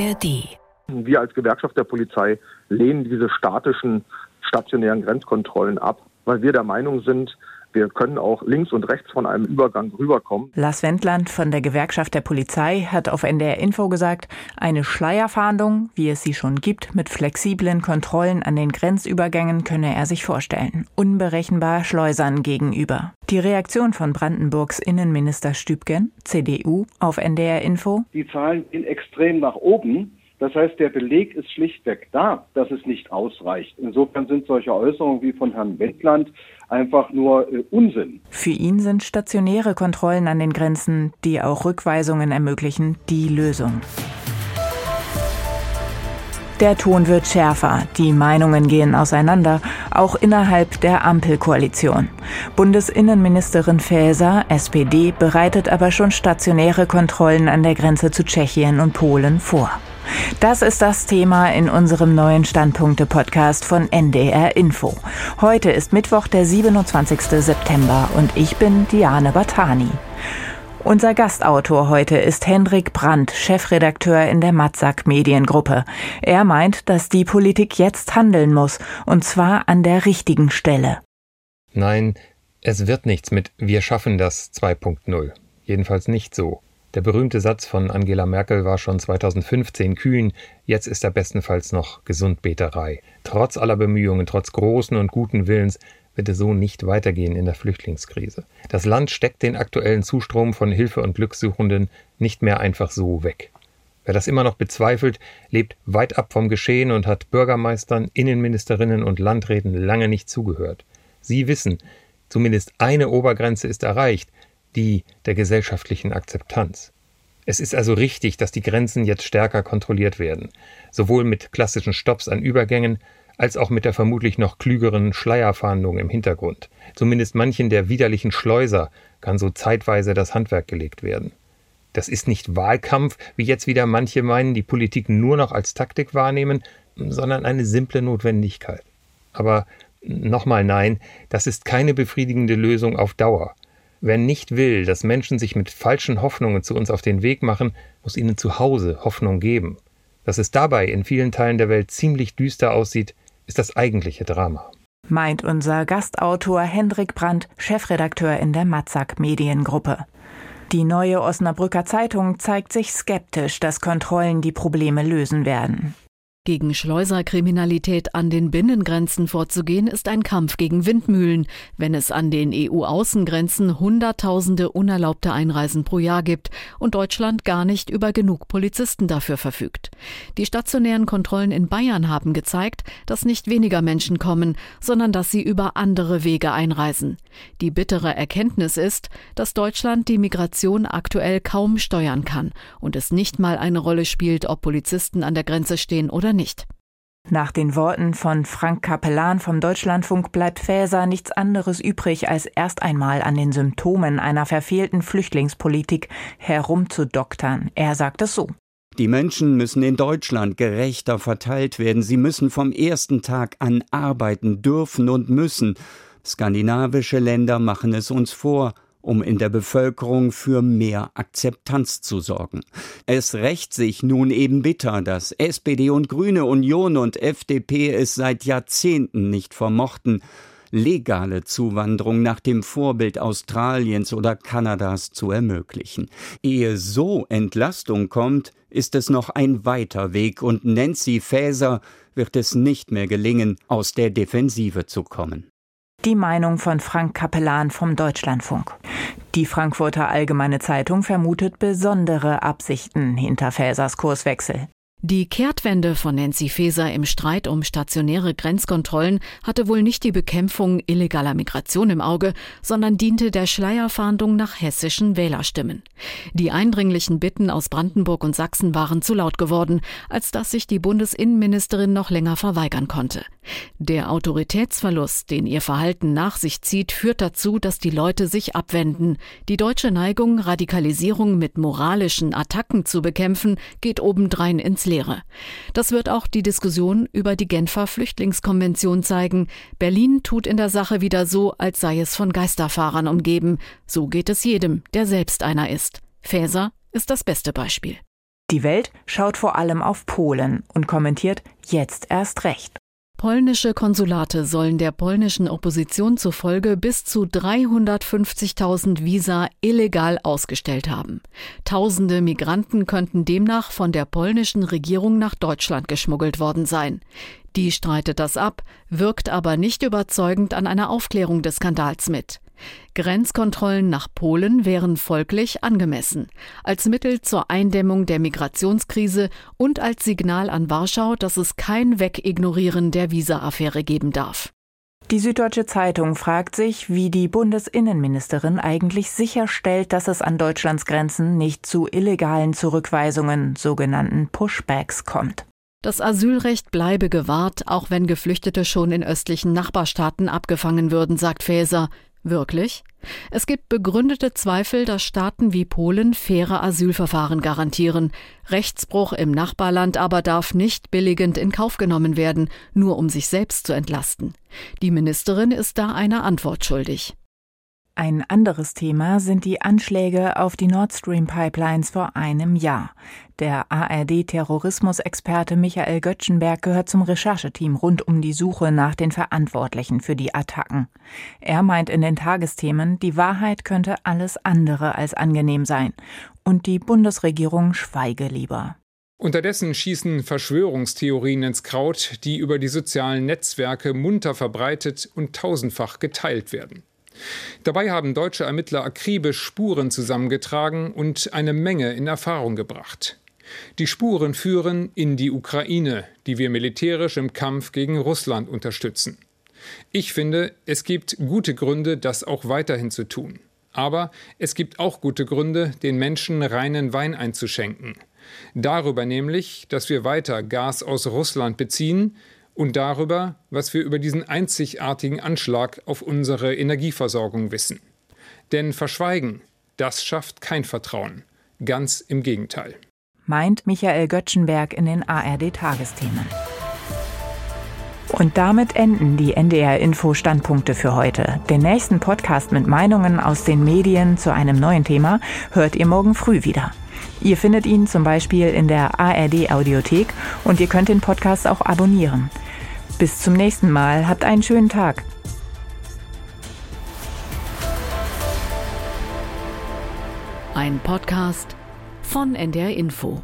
ARD. Wir als Gewerkschaft der Polizei lehnen diese statischen stationären Grenzkontrollen ab, weil wir der Meinung sind, wir können auch links und rechts von einem Übergang rüberkommen. Lars Wendland von der Gewerkschaft der Polizei hat auf NDR Info gesagt, eine Schleierfahndung, wie es sie schon gibt, mit flexiblen Kontrollen an den Grenzübergängen könne er sich vorstellen. Unberechenbar Schleusern gegenüber. Die Reaktion von Brandenburgs Innenminister Stübgen, CDU, auf NDR Info. Die Zahlen gehen extrem nach oben. Das heißt, der Beleg ist schlichtweg da, dass es nicht ausreicht. Insofern sind solche Äußerungen wie von Herrn Wendland einfach nur äh, Unsinn. Für ihn sind stationäre Kontrollen an den Grenzen, die auch Rückweisungen ermöglichen, die Lösung. Der Ton wird schärfer, die Meinungen gehen auseinander, auch innerhalb der Ampelkoalition. Bundesinnenministerin Faeser, SPD, bereitet aber schon stationäre Kontrollen an der Grenze zu Tschechien und Polen vor. Das ist das Thema in unserem neuen Standpunkte-Podcast von NDR Info. Heute ist Mittwoch, der 27. September und ich bin Diane Batani. Unser Gastautor heute ist Hendrik Brandt, Chefredakteur in der Matzak Mediengruppe. Er meint, dass die Politik jetzt handeln muss, und zwar an der richtigen Stelle. Nein, es wird nichts mit Wir schaffen das 2.0. Jedenfalls nicht so. Der berühmte Satz von Angela Merkel war schon 2015 kühn, jetzt ist er bestenfalls noch Gesundbeterei. Trotz aller Bemühungen, trotz großen und guten Willens wird es so nicht weitergehen in der Flüchtlingskrise. Das Land steckt den aktuellen Zustrom von Hilfe und Glückssuchenden nicht mehr einfach so weg. Wer das immer noch bezweifelt, lebt weit ab vom Geschehen und hat Bürgermeistern, Innenministerinnen und Landräten lange nicht zugehört. Sie wissen, zumindest eine Obergrenze ist erreicht, die der gesellschaftlichen Akzeptanz. Es ist also richtig, dass die Grenzen jetzt stärker kontrolliert werden, sowohl mit klassischen Stops an Übergängen als auch mit der vermutlich noch klügeren Schleierfahndung im Hintergrund. Zumindest manchen der widerlichen Schleuser kann so zeitweise das Handwerk gelegt werden. Das ist nicht Wahlkampf, wie jetzt wieder manche meinen, die Politik nur noch als Taktik wahrnehmen, sondern eine simple Notwendigkeit. Aber nochmal nein, das ist keine befriedigende Lösung auf Dauer. Wer nicht will, dass Menschen sich mit falschen Hoffnungen zu uns auf den Weg machen, muss ihnen zu Hause Hoffnung geben. Dass es dabei in vielen Teilen der Welt ziemlich düster aussieht, ist das eigentliche Drama. Meint unser Gastautor Hendrik Brandt, Chefredakteur in der Matzak Mediengruppe. Die neue Osnabrücker Zeitung zeigt sich skeptisch, dass Kontrollen die Probleme lösen werden. Gegen Schleuserkriminalität an den Binnengrenzen vorzugehen, ist ein Kampf gegen Windmühlen, wenn es an den EU-Außengrenzen Hunderttausende unerlaubte Einreisen pro Jahr gibt und Deutschland gar nicht über genug Polizisten dafür verfügt. Die stationären Kontrollen in Bayern haben gezeigt, dass nicht weniger Menschen kommen, sondern dass sie über andere Wege einreisen. Die bittere Erkenntnis ist, dass Deutschland die Migration aktuell kaum steuern kann und es nicht mal eine Rolle spielt, ob Polizisten an der Grenze stehen oder oder nicht. Nach den Worten von Frank Kapellan vom Deutschlandfunk bleibt Faeser nichts anderes übrig, als erst einmal an den Symptomen einer verfehlten Flüchtlingspolitik herumzudoktern. Er sagt es so. Die Menschen müssen in Deutschland gerechter verteilt werden. Sie müssen vom ersten Tag an arbeiten dürfen und müssen. Skandinavische Länder machen es uns vor um in der Bevölkerung für mehr Akzeptanz zu sorgen. Es rächt sich nun eben bitter, dass SPD und Grüne Union und FDP es seit Jahrzehnten nicht vermochten, legale Zuwanderung nach dem Vorbild Australiens oder Kanadas zu ermöglichen. Ehe so Entlastung kommt, ist es noch ein weiter Weg und Nancy Faeser wird es nicht mehr gelingen, aus der Defensive zu kommen. Die Meinung von Frank Kapellan vom Deutschlandfunk. Die Frankfurter Allgemeine Zeitung vermutet besondere Absichten hinter Fäsers Kurswechsel. Die Kehrtwende von Nancy Faeser im Streit um stationäre Grenzkontrollen hatte wohl nicht die Bekämpfung illegaler Migration im Auge, sondern diente der Schleierfahndung nach hessischen Wählerstimmen. Die eindringlichen Bitten aus Brandenburg und Sachsen waren zu laut geworden, als dass sich die Bundesinnenministerin noch länger verweigern konnte. Der Autoritätsverlust, den ihr Verhalten nach sich zieht, führt dazu, dass die Leute sich abwenden. Die deutsche Neigung, Radikalisierung mit moralischen Attacken zu bekämpfen, geht obendrein ins Leere. Das wird auch die Diskussion über die Genfer Flüchtlingskonvention zeigen. Berlin tut in der Sache wieder so, als sei es von Geisterfahrern umgeben. So geht es jedem, der selbst einer ist. Faeser ist das beste Beispiel. Die Welt schaut vor allem auf Polen und kommentiert jetzt erst recht. Polnische Konsulate sollen der polnischen Opposition zufolge bis zu 350.000 Visa illegal ausgestellt haben. Tausende Migranten könnten demnach von der polnischen Regierung nach Deutschland geschmuggelt worden sein. Die streitet das ab, wirkt aber nicht überzeugend an einer Aufklärung des Skandals mit. Grenzkontrollen nach Polen wären folglich angemessen, als Mittel zur Eindämmung der Migrationskrise und als Signal an Warschau, dass es kein Wegignorieren der Visa-Affäre geben darf. Die Süddeutsche Zeitung fragt sich, wie die Bundesinnenministerin eigentlich sicherstellt, dass es an Deutschlands Grenzen nicht zu illegalen Zurückweisungen, sogenannten Pushbacks, kommt. Das Asylrecht bleibe gewahrt, auch wenn Geflüchtete schon in östlichen Nachbarstaaten abgefangen würden, sagt Faeser. Wirklich? Es gibt begründete Zweifel, dass Staaten wie Polen faire Asylverfahren garantieren. Rechtsbruch im Nachbarland aber darf nicht billigend in Kauf genommen werden, nur um sich selbst zu entlasten. Die Ministerin ist da eine Antwort schuldig. Ein anderes Thema sind die Anschläge auf die Nord Stream Pipelines vor einem Jahr. Der ARD-Terrorismusexperte Michael Göttschenberg gehört zum Rechercheteam rund um die Suche nach den Verantwortlichen für die Attacken. Er meint in den Tagesthemen, die Wahrheit könnte alles andere als angenehm sein. Und die Bundesregierung schweige lieber. Unterdessen schießen Verschwörungstheorien ins Kraut, die über die sozialen Netzwerke munter verbreitet und tausendfach geteilt werden. Dabei haben deutsche Ermittler akribisch Spuren zusammengetragen und eine Menge in Erfahrung gebracht. Die Spuren führen in die Ukraine, die wir militärisch im Kampf gegen Russland unterstützen. Ich finde, es gibt gute Gründe, das auch weiterhin zu tun. Aber es gibt auch gute Gründe, den Menschen reinen Wein einzuschenken. Darüber nämlich, dass wir weiter Gas aus Russland beziehen, und darüber, was wir über diesen einzigartigen Anschlag auf unsere Energieversorgung wissen. Denn Verschweigen, das schafft kein Vertrauen. Ganz im Gegenteil. Meint Michael Göttschenberg in den ARD-Tagesthemen. Und damit enden die NDR-Info-Standpunkte für heute. Den nächsten Podcast mit Meinungen aus den Medien zu einem neuen Thema hört ihr morgen früh wieder. Ihr findet ihn zum Beispiel in der ARD-Audiothek und ihr könnt den Podcast auch abonnieren. Bis zum nächsten Mal. Habt einen schönen Tag. Ein Podcast von NDR Info.